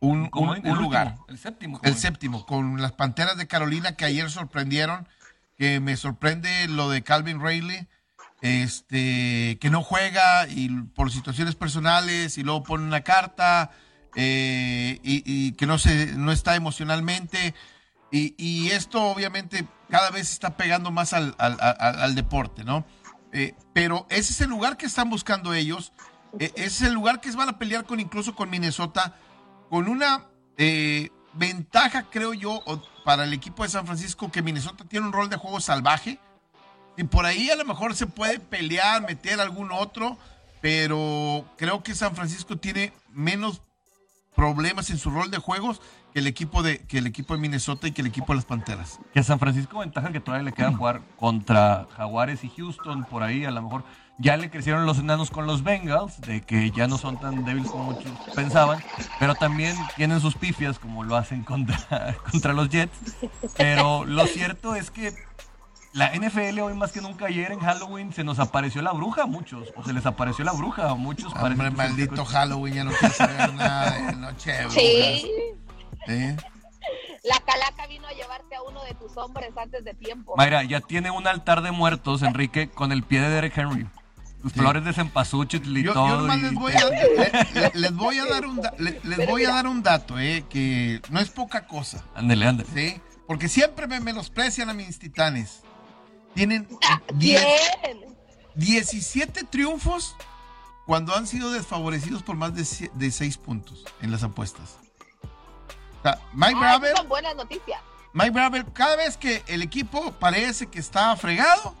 un, un, lugar. El séptimo. El séptimo, con las Panteras de Carolina que ayer sorprendieron, que me sorprende lo de Calvin Rayleigh, este, que no juega y por situaciones personales y luego pone una carta eh, y, que no, se, no está emocionalmente. Y, esto obviamente cada vez está pegando más al, deporte, ¿no? Eh, pero ese es el lugar que están buscando ellos. E, ese es el lugar que van a pelear con incluso con Minnesota, con una eh, ventaja, creo yo, para el equipo de San Francisco, que Minnesota tiene un rol de juego salvaje. Y por ahí a lo mejor se puede pelear, meter algún otro, pero creo que San Francisco tiene menos problemas en su rol de juegos que el equipo de que el equipo de Minnesota y que el equipo de las Panteras. Que a San Francisco ventaja que todavía le queda jugar contra Jaguares y Houston por ahí, a lo mejor ya le crecieron los enanos con los Bengals, de que ya no son tan débiles como muchos pensaban, pero también tienen sus pifias como lo hacen contra, contra los Jets. Pero lo cierto es que la NFL hoy más que nunca ayer en Halloween se nos apareció la bruja a muchos, o se les apareció la bruja a muchos. Hombre, maldito Halloween, ya no quiero saber nada de noche Sí. La calaca vino a llevarte a uno de tus hombres antes de tiempo. Mayra, ya tiene un altar de muertos, Enrique, con el pie de Derek Henry. Tus flores de cempasúchil y todo. Yo les, voy a, les, voy a, dar un, les, voy a dar un dato, eh, que no es poca cosa. Ándale, ándale. Sí, porque siempre me menosprecian a mis titanes. Tienen 17 triunfos cuando han sido desfavorecidos por más de, de 6 puntos en las apuestas. O sea, Mike ah, Bravel. Son buenas noticias. Mike Bravel, cada vez que el equipo parece que está fregado,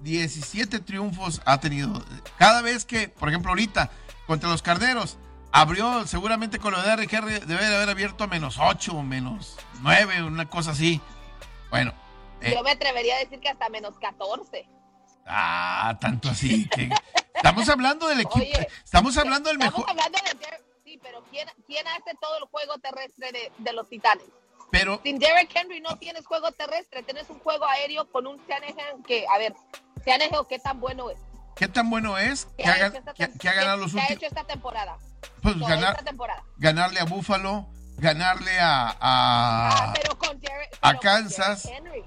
17 triunfos ha tenido. Cada vez que, por ejemplo, ahorita contra los Carneros, abrió seguramente con lo de Henry, debe de haber abierto a menos 8 o menos 9, una cosa así. Bueno, yo eh. me atrevería a decir que hasta menos 14. Ah, tanto así. Que... Estamos hablando del equipo. estamos hablando del mejor. Estamos hablando de. Sí, pero ¿quién, ¿quién hace todo el juego terrestre de, de los Titanes? Pero, Sin Derek Henry no tienes juego terrestre, tienes un juego aéreo con un Shanahan que, a ver, Shanahan, ¿qué tan bueno es? ¿Qué tan bueno es? ¿Qué, ha, ganado los últimos? ¿Qué ha hecho esta temporada? Pues ganar, temporada. ganarle a Buffalo, ganarle a, a, ah, pero con a Kansas. Henry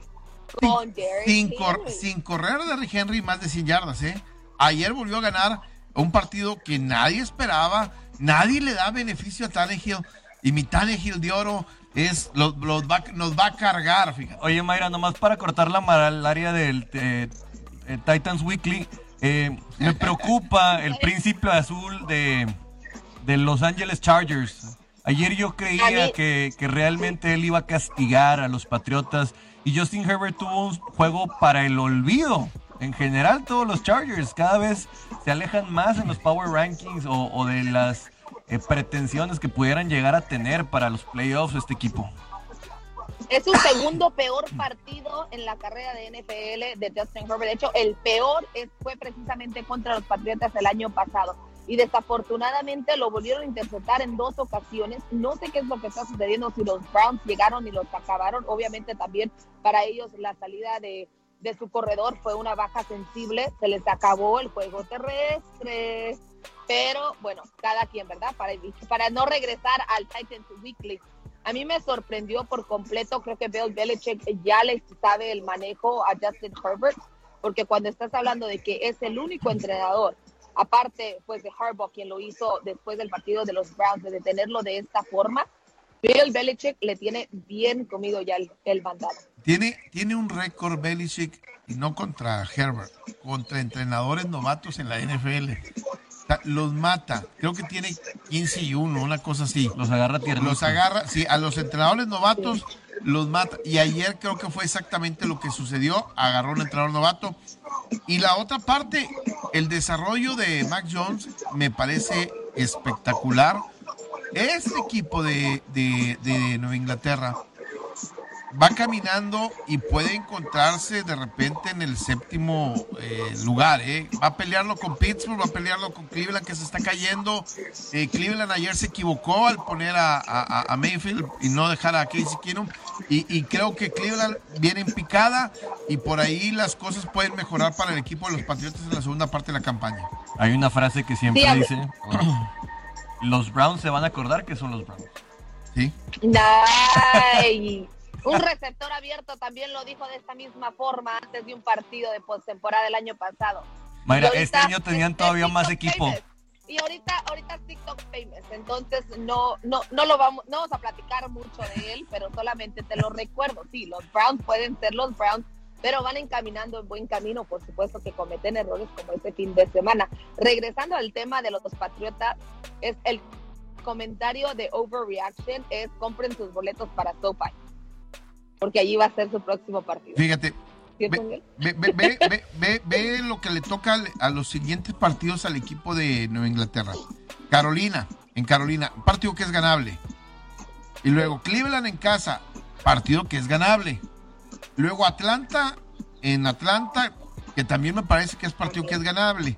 sin, sin, correr de Rick Henry más de 100 yardas, ¿eh? Ayer volvió a ganar un partido que nadie esperaba, nadie le da beneficio a Tannehill y mi Tannehill de oro es los, va, nos va a cargar, fíjate. Oye, Mayra, nomás para cortar la malaria del eh, eh, Titans Weekly, eh, me preocupa el príncipe azul de, de Los Angeles Chargers. Ayer yo creía que, que realmente él iba a castigar a los Patriotas y Justin Herbert tuvo un juego para el olvido. En general, todos los Chargers cada vez se alejan más en los Power Rankings o, de las eh, pretensiones que pudieran llegar a tener para los playoffs este equipo. Es su segundo peor partido en la carrera de NFL de Justin Herbert. De hecho, el peor fue precisamente contra los Patriotas el año pasado y desafortunadamente lo volvieron a interpretar en dos ocasiones. No sé qué es lo que está sucediendo, si los Browns llegaron y los acabaron. Obviamente también para ellos la salida de, de su corredor fue una baja sensible, se les acabó el juego terrestre. Pero bueno, cada quien, ¿verdad? Para, para no regresar al Titans Weekly. A mí me sorprendió por completo, creo que Bill Belichick ya le sabe el manejo a Justin Herbert, porque cuando estás hablando de que es el único entrenador, aparte pues de Harbaugh, quien lo hizo después del partido de los Browns, de detenerlo de esta forma, Bill Belichick le tiene bien comido ya el, el mandado. Tiene, tiene un récord Belichick, y no contra Herbert, contra entrenadores novatos en la NFL. Sea, los mata. Creo que tiene 15 y 1, una cosa así. Los agarra tiernitos. Los agarra, sí, a los entrenadores novatos los mata. Y ayer creo que fue exactamente lo que sucedió. Agarró un entrenador novato. Y la otra parte, el desarrollo de Mac Jones me parece espectacular. Este equipo de, de, de Nueva Inglaterra va caminando y puede encontrarse de repente en el séptimo eh, lugar. ¿eh? Va a pelearlo con Pittsburgh, va a pelearlo con Cleveland que se está cayendo. Eh, Cleveland ayer se equivocó al poner a, a, a Mayfield y no dejar a Casey Keenum. Y, y, creo que Cleveland viene en picada y por ahí las cosas pueden mejorar para el equipo de los Patriotas en la segunda parte de la campaña. Hay una frase que siempre sí, dice, los Browns se van a acordar que son los Browns. Sí. Nice. Un receptor abierto también lo dijo de esta misma forma antes de un partido de postemporada el año pasado. Mayra, este año tenían todavía más equipo. Famous. Y ahorita, ahorita es TikTok famous, entonces no, no, no lo vamos, no vamos a platicar mucho de él, pero solamente te lo recuerdo. Sí, los Browns pueden ser los Browns, pero van encaminando en buen camino, por supuesto que cometen errores como este fin de semana. Regresando al tema de los Patriotas, es el comentario de overreaction es compren sus boletos para SoFi porque allí va a ser su próximo partido. Fíjate, ve, ve, ve, ve, ve, lo que le toca a los siguientes partidos al equipo de Nueva Inglaterra. Carolina, en Carolina, partido que es ganable. Y luego Cleveland en casa, partido que es ganable. Luego Atlanta, en Atlanta, que también me parece que es partido que es ganable.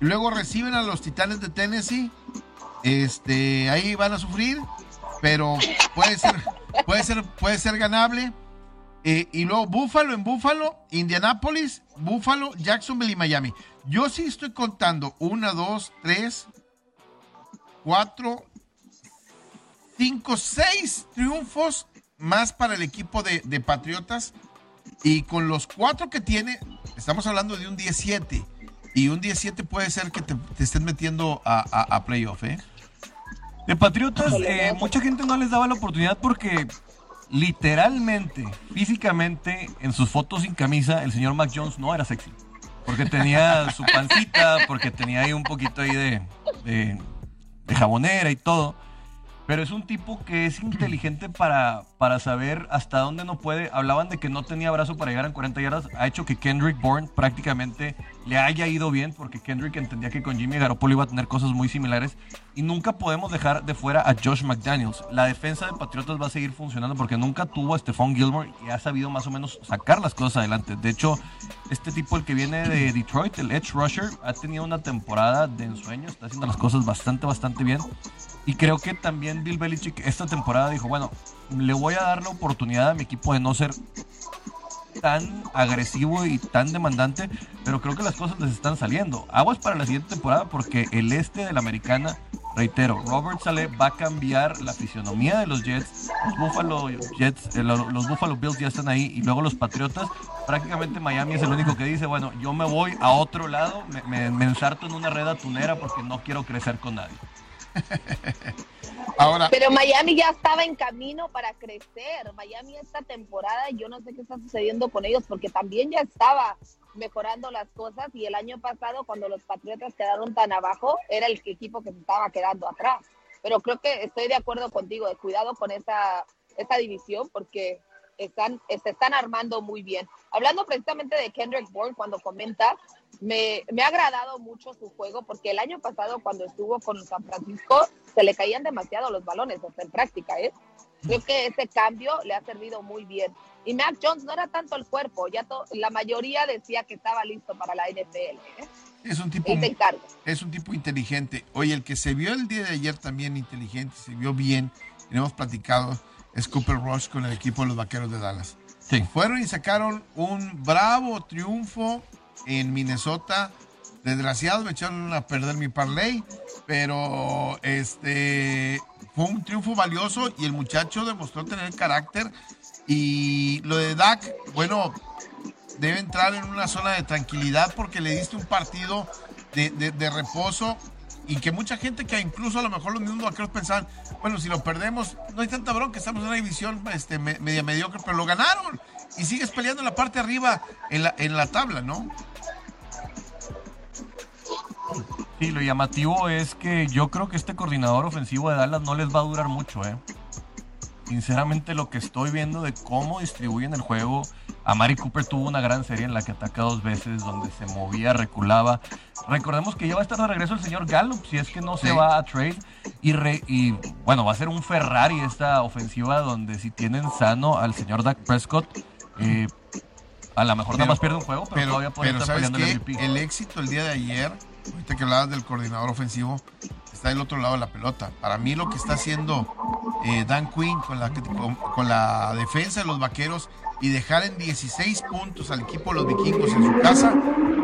Luego reciben a los Titanes de Tennessee. Este, ahí van a sufrir, pero puede ser, puede ser, puede ser ganable. Eh, y luego Buffalo en Buffalo, Indianapolis, Buffalo, Jacksonville y Miami. Yo sí estoy contando una, dos, tres, cuatro, cinco, seis triunfos más para el equipo de, de Patriotas. Y con los cuatro que tiene, estamos hablando de un 17. Y un 17 puede ser que te, estén metiendo a, a playoff, ¿eh? De Patriotas, eh, mucha gente no les daba la oportunidad porque literalmente, físicamente, en sus fotos sin camisa, el señor Mac Jones no era sexy. Porque tenía su pancita, porque tenía ahí un poquito ahí de, de, de jabonera y todo. Pero es un tipo que es inteligente para, para saber hasta dónde no puede. Hablaban de que no tenía brazo para llegar en 40 yardas. Ha hecho que Kendrick Bourne prácticamente le haya ido bien, porque Kendrick entendía que con Jimmy Garoppolo iba a tener cosas muy similares. Y nunca podemos dejar de fuera a Josh McDaniels. La defensa de Patriotas va a seguir funcionando porque nunca tuvo a Stephon Gilmore y ha sabido más o menos sacar las cosas adelante. De hecho, este tipo, el que viene de Detroit, el Edge Rusher, ha tenido una temporada de ensueño. Está haciendo las cosas bastante, bastante bien. Y creo que también Bill Belichick esta temporada dijo, bueno, le voy a dar la oportunidad a mi equipo de no ser tan agresivo y tan demandante, pero creo que las cosas les están saliendo. Aguas para la siguiente temporada porque el este de la americana, reitero, Robert Saleh va a cambiar la fisionomía de los Jets. Los Buffalo Jets, eh, los Buffalo Bills ya están ahí y luego los Patriotas. Prácticamente Miami es el único que dice, bueno, yo me voy a otro lado, me, me, me ensarto en una red atunera porque no quiero crecer con nadie. Ahora, Pero Miami ya estaba en camino para crecer. Miami esta temporada, yo no sé qué está sucediendo con ellos, porque también ya estaba mejorando las cosas y el año pasado cuando los Patriotas quedaron tan abajo, era el equipo que se estaba quedando atrás. Pero creo que estoy de acuerdo contigo, de cuidado con esa, esa división, porque están, se están armando muy bien. Hablando precisamente de Kendrick Bourne, cuando comenta, me, me, ha agradado mucho su juego porque el año pasado cuando estuvo con San Francisco se le caían demasiado los balones hasta en práctica, ¿eh? Creo que ese cambio le ha servido muy bien. Y Mac Jones no era tanto el cuerpo, ya to, la mayoría decía que estaba listo para la NFL. ¿eh? Es un tipo es un tipo inteligente. Oye, el que se vio el día de ayer también inteligente, se vio bien, y hemos platicado, es Cooper Rush con el equipo de los Vaqueros de Dallas. Sí. Fueron y sacaron un bravo triunfo en Minnesota. Desgraciado, me echaron a perder mi parlay, pero este fue un triunfo valioso y el muchacho demostró tener carácter. Y lo de Dak, bueno, debe entrar en una zona de tranquilidad porque le diste un partido de, de reposo y que mucha gente que incluso a lo mejor los mismos vaqueros pensaban, bueno, si lo perdemos, no hay tanta bronca, estamos en una división este, media mediocre, pero lo ganaron y sigues peleando en la parte de arriba en la, en la tabla, ¿no? Sí, lo llamativo es que yo creo que este coordinador ofensivo de Dallas no les va a durar mucho, ¿eh? Sinceramente, lo que estoy viendo de cómo distribuyen el juego, a Mari Cooper tuvo una gran serie en la que ataca dos veces, donde se movía, reculaba. Recordemos que ya va a estar de regreso el señor Gallup, si es que no se va a trade. Y, y bueno, va a ser un Ferrari esta ofensiva, donde si tienen sano al señor Dak Prescott, eh, a lo mejor nada más pierde un juego, pero, todavía puede estar peleando el MVP. El éxito el día de ayer, ahorita que hablabas del coordinador ofensivo, está del otro lado de la pelota. Para mí lo que está haciendo eh, Dan Quinn con la, con la defensa de los vaqueros y dejar en 16 puntos al equipo de los vikingos en su casa.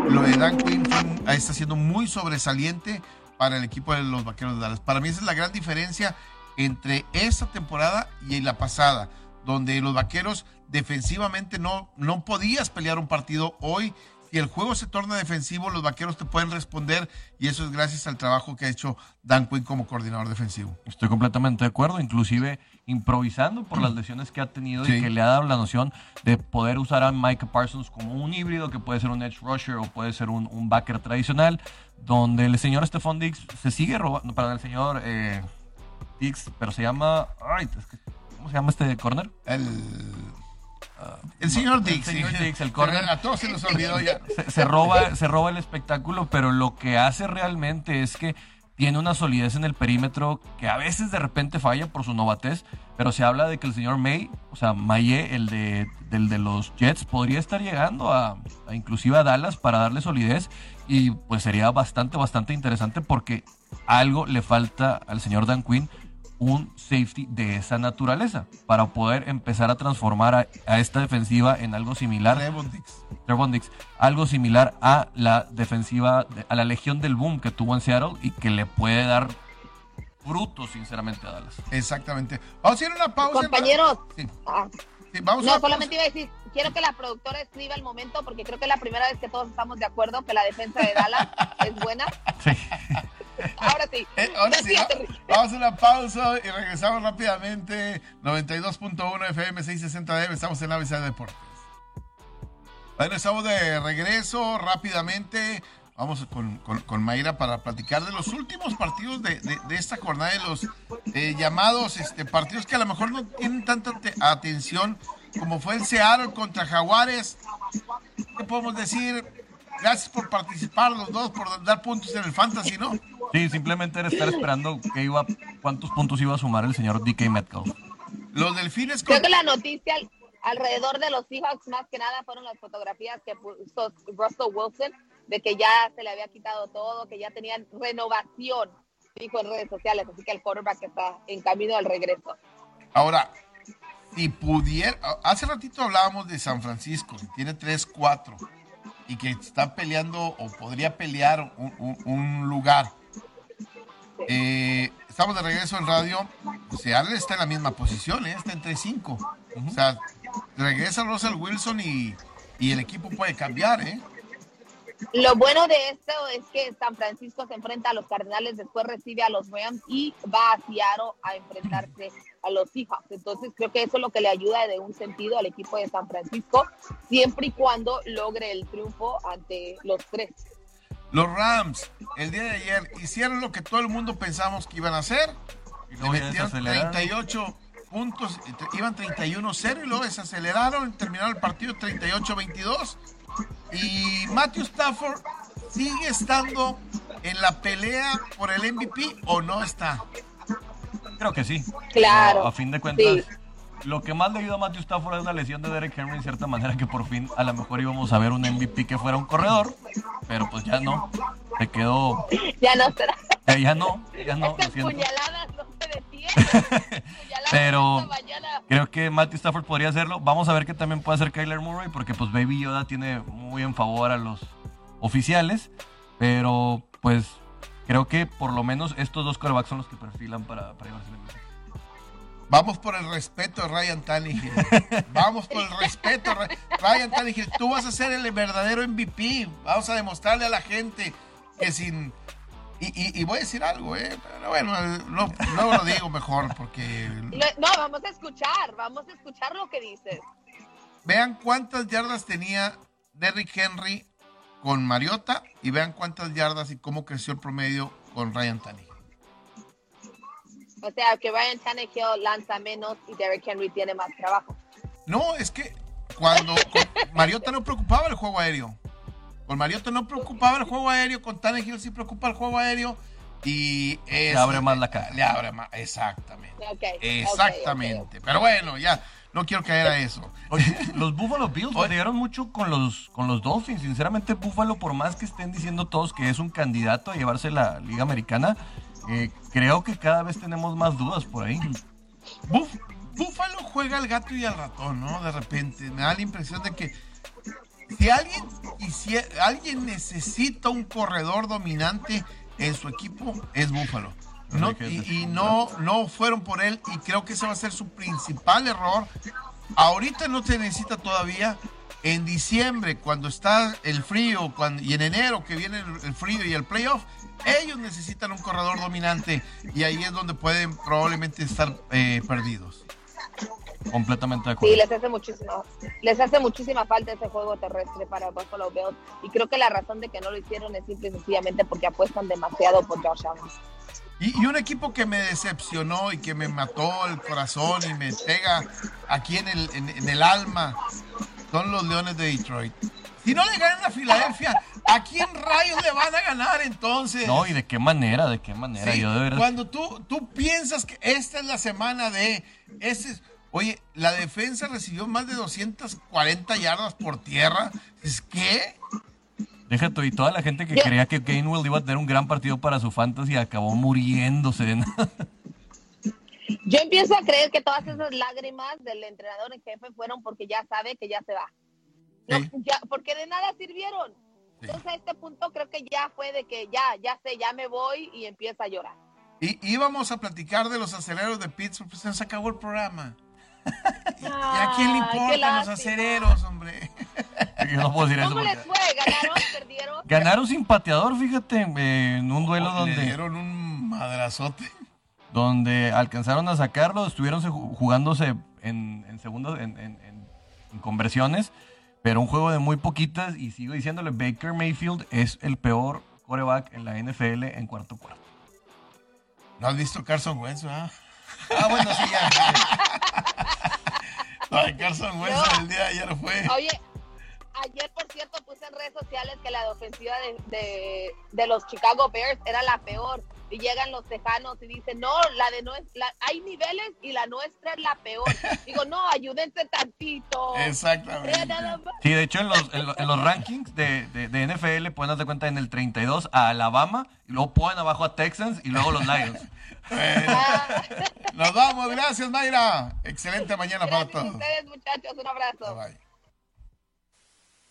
Lo de Dan Quinn está siendo muy sobresaliente para el equipo de los vaqueros de Dallas. Para mí esa es la gran diferencia entre esta temporada y la pasada, donde los vaqueros defensivamente no, no podías pelear un partido. Hoy y el juego se torna defensivo, los vaqueros te pueden responder y eso es gracias al trabajo que ha hecho Dan Quinn como coordinador defensivo. Estoy completamente de acuerdo, inclusive improvisando por las lesiones que ha tenido y que le ha dado la noción de poder usar a Micah Parsons como un híbrido, que puede ser un edge rusher o puede ser un, backer tradicional, donde el señor Stephon Diggs se sigue robando, para el señor eh, Diggs, pero se llama, ¿cómo se llama este corner? El el señor Dix. El el corner. A todos se nos olvidó ya. Se, roba, se roba el espectáculo, pero lo que hace realmente es que tiene una solidez en el perímetro que a veces de repente falla por su novatez, pero se habla de que el señor May, o sea, Maye, el de, del de los Jets, podría estar llegando a, a, inclusive a Dallas para darle solidez y pues sería bastante, bastante interesante porque algo le falta al señor Dan Quinn un safety de esa naturaleza para poder empezar a transformar a, esta defensiva en algo similar. Dix. Algo similar a la defensiva, a la legión del boom que tuvo en Seattle y que le puede dar frutos, sinceramente, a Dallas. Exactamente. Vamos a hacer una pausa. Compañeros. Ah. no, solamente iba a decir, quiero que la productora escriba el momento porque creo que es la primera vez que todos estamos de acuerdo que la defensa de Dallas es buena. Sí. Ahora sí. Eh, ahora sí, Vamos a una pausa y regresamos rápidamente. 92.1 FM 660 DM. Estamos en ABC Deportes. Bueno, estamos de regreso rápidamente. Vamos con, con, Mayra para platicar de los últimos partidos de, de, esta jornada, de los eh, llamados este, partidos que a lo mejor no tienen tanta atención como fue el Seattle contra Jaguares. ¿Qué podemos decir? Gracias por participar los dos, por dar puntos en el fantasy, ¿no? Sí, simplemente era estar esperando que iba, cuántos puntos iba a sumar el señor DK Metcalf. Los delfines. Creo que la noticia alrededor de los Seahawks más que nada fueron las fotografías que puso Russell Wilson de que ya se le había quitado todo, que ya tenían renovación, dijo en redes sociales, así que el quarterback está en camino al regreso. Ahora, si pudiera, hace ratito hablábamos de San Francisco, tiene 3-4 y que está peleando o podría pelear un lugar. Eh, estamos de regreso en radio. Seattle está en la misma posición, ¿eh? está entre 5. O sea, regresa Russell Wilson y, el equipo puede cambiar. ¿eh? Lo bueno de esto es que San Francisco se enfrenta a los Cardenales, después recibe a los Rams y va a Seattle a enfrentarse a los Seahawks. Entonces creo que eso es lo que le ayuda de un sentido al equipo de San Francisco, siempre y cuando logre el triunfo ante los tres. Los Rams, el día de ayer, hicieron lo que todo el mundo pensamos que iban a hacer. Y le metieron 38 puntos, iban 31-0 y luego desaceleraron, terminaron el partido 38-22. Y Matthew Stafford sigue estando en la pelea por el MVP o no está. Creo que sí. Claro. A, fin de cuentas. Lo que más le ayudó a Matthew Stafford es una lesión de Derek Henry, en cierta manera, que por fin a lo mejor íbamos a ver un MVP que fuera un corredor, pero pues ya no. Se quedó. Ya no será. Eh, ya no, ya no. Estas puñaladas no se detienen. pero creo que Matthew Stafford podría hacerlo. Vamos a ver qué también puede hacer Kyler Murray, porque pues Baby Yoda tiene muy en favor a los oficiales, pero pues creo que por lo menos estos dos corebacks son los que perfilan para, para llevarse el MVP. Vamos por el respeto de Ryan Tannehill. Vamos por el respeto. Ryan Tannehill, tú vas a ser el verdadero MVP. Vamos a demostrarle a la gente que sin... Y, voy a decir algo, ¿eh? Pero bueno, no, no lo digo mejor porque... No, vamos a escuchar, vamos a escuchar lo que dices. Vean cuántas yardas tenía Derrick Henry con Mariota y vean cuántas yardas y cómo creció el promedio con Ryan Tannehill. O sea, que Ryan Tannehill lanza menos y Derrick Henry tiene más trabajo. No, es que cuando Mariota no preocupaba el juego aéreo. Con Mariota no preocupaba el juego aéreo, con Tannehill sí preocupa el juego aéreo y le abre más la cara. Le abre más, exactamente. exactamente. Pero bueno, ya no quiero caer a eso. los Buffalo Bills llegaron mucho con los, con los Dolphins. Sinceramente, Buffalo, por más que estén diciendo todos que es un candidato a llevarse la Liga Americana, eh, creo que cada vez tenemos más dudas por ahí. Búfalo juega al gato y al ratón, ¿no? De repente. Me da la impresión de que si alguien, y si alguien necesita un corredor dominante en su equipo, es Búfalo. No, y, y no, no fueron por él y creo que ese va a ser su principal error. Ahorita no se necesita todavía. En diciembre, cuando está el frío, cuando, y en enero que viene el frío y el playoff, ellos necesitan un corredor dominante y ahí es donde pueden probablemente estar eh, perdidos. Completamente de acuerdo. Sí, les hace muchísima, les hace muchísima falta ese juego terrestre para Buffalo Bills y creo que la razón de que no lo hicieron es simple y sencillamente porque apuestan demasiado por Josh Allen. Y, un equipo que me decepcionó y que me mató el corazón y me pega aquí en el, en el alma son los Leones de Detroit. Si no le ganan a Filadelfia, ¿A quién rayos le van a ganar entonces? No, y de qué manera, de qué manera. Yo de verdad... Cuando tú, tú piensas que esta es la semana de. Ese oye, la defensa recibió más de 240 yardas por tierra. ¿Es qué? Déjate, y toda la gente que creía que Gainwell iba a tener un gran partido para su fantasy acabó muriéndose de nada. Yo empiezo a creer que todas esas lágrimas del entrenador en jefe fueron porque ya sabe que ya se va. porque de nada sirvieron. Entonces a este punto creo que ya fue de que ya, ya sé, ya me voy y empieza a llorar. Y íbamos a platicar de los aceleros de Pittsburgh, pues se acabó el programa. ¿Y a quién le importan los aceleros, hombre? no puedo decir ¿Cómo les fue? ¿Ganaron? ¿Perdieron? Ganaron sin pateador, fíjate, en un duelo donde... Le dieron un madrazote. Donde alcanzaron a sacarlo, estuvieron jugándose en, en segundos, en, en, en conversiones pero un juego de muy poquitas y sigo diciéndole, Baker Mayfield es el peor coreback en la NFL en cuarto cuarto. ¿No has visto Carson Wentz, ah? Ah, bueno, sí, ya. Ay, Carson Wentz el día de ayer fue... Oye, ayer, por cierto, puse en redes sociales que la ofensiva de, de los Chicago Bears era la peor y llegan los tejanos y dicen, no, la de nuestra, hay niveles y la nuestra es la peor. Digo, no, ayúdense tantito. Exactamente. Sí, de hecho en los, en, los rankings de, de, NFL pueden darte cuenta en el 32 a Alabama y luego ponen abajo a Texans y luego los Lions. Ah. nos vamos, gracias Mayra. Excelente mañana para todos. ustedes muchachos, un abrazo. bye.